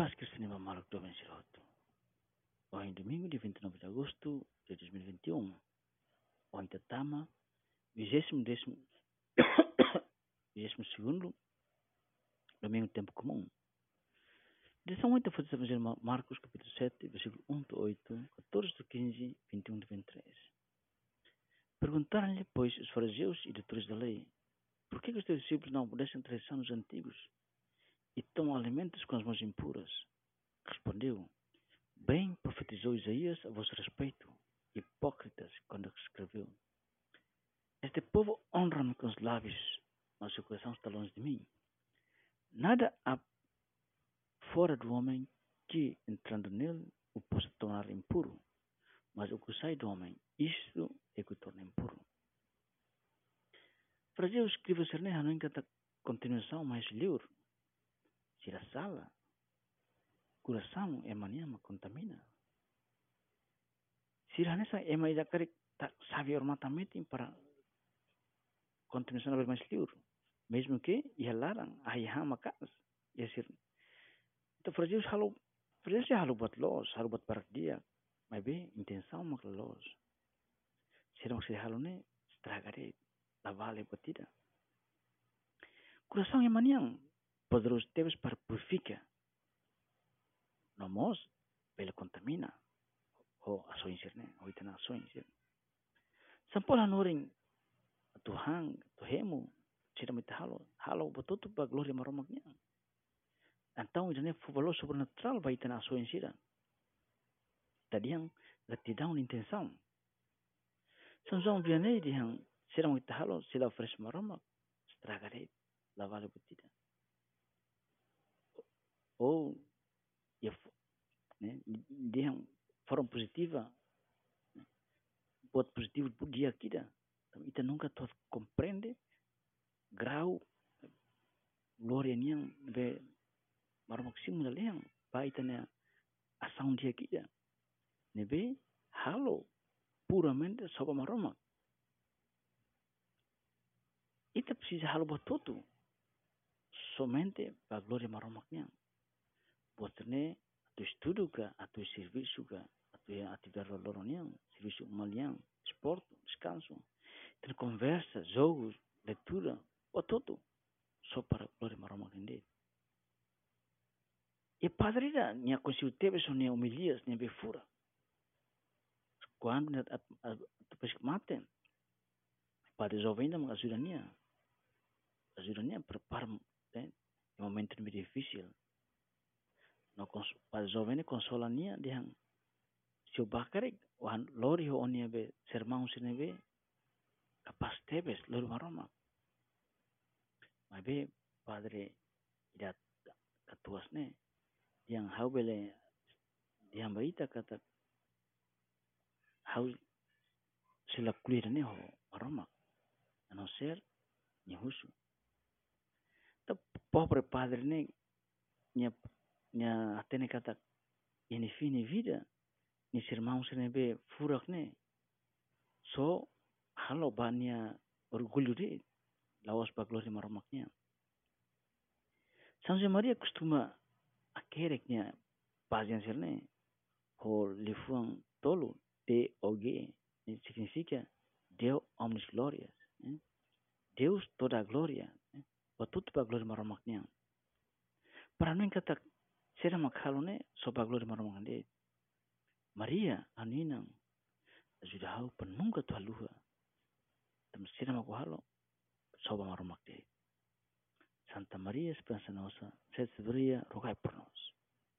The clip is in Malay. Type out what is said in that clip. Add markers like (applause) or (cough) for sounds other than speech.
paz cinema malak do mensiroto. Hoje domingo, dia 29 de agosto de 2021. Hoje décimo, (coughs) vigésimo segundo, domingo tempo comum. Direção 8 foi Evangelho Marcos, capítulo 7, versículo 1 a 8, 14 a 15, 21 a 23. Perguntaram-lhe, pois, os fariseus e doutores da lei, por que os teus discípulos não obedecem tradição dos antigos e tomam alimentos com as mãos impuras? Respondeu, bem profetizou Isaías a vosso respeito, hipócritas, quando escreveu. Este povo honra-me com os lábios, mas seu coração está longe de mim. Nada há fora do homem que, entrando nele, o possa tornar impuro, mas o que sai do homem, isto é que o torna impuro. Cerneja no encanta continuação mais livre. A sala, coração é mania contamina. Se a nessa é mais acare sabe ormatamente para continuação a mais livre. Mesmo que ia larang ayah makas ya sir. Então fariseu halu fariseu halu buat los, halu buat parak dia. Maybe intenção mak los. Sirang si halu ne stragare la vale batida. Coração poderoso teves para purifica. No mos, pelo contamina. O ações né, o itena ações. Sampola noring Tuhan, Tuhemu, sira mita halo, halo bototo ba gloria maromaknya. Então, já nem foi sobrenatural vai ter na sua ensira. Tadi yang gratidão intenção. São João Vianney yang Sirang kita halo sila fresh marama stragare la vale butida. Ou ya né dia forma positiva buat positivo por dia kita. Então nunca tu compreende grau gloria yang be marama sim da leang ba ita ne ação dia kita. Nebe halo puramente sopa marama Ita precisa halo buat tutu. Somente para gloria maromaknya. Buat ne tu estudo ka, atu serviço ka, atu atividade loronian, serviço umalian, sport, descanso. Tem conversa, jogos, leitura, buat tutu. Só para gloria maromaknya. E padre da nia consigo teve so nia humilias nia befura. Quando tu pesca mate, padre jovem da mga ajuda nia, ajudanya prepara né, em momento muito difícil. No para jovem ne consola nia dia se o bakare wan lori ho onia be sermão sine be capaz tebes lori maroma. Mas be padre ida katuas ne yang hau bele yang baita kata hau sila kulir ne ho maroma. Ano ser ni husu pobre padre ne nia nia atene kata ini fini vida ni sermão se nebe furak ne. So halo bania orgulho de laos pa gloria maromaknya São José Maria costuma akereknya pazian serne ho lifuang tolo de oge significa Deus omnis glorias eh? Deus toda a glória Patut pa glory maramak niya. Para nung katak sira makhalo ne so pa glory maramak de. Maria aninang ajudahaw penung ka tuhaluha. Tam sira makuhalo so pa maramak de. Santa Maria Esperanza Nosa, Sete Rogai por nós.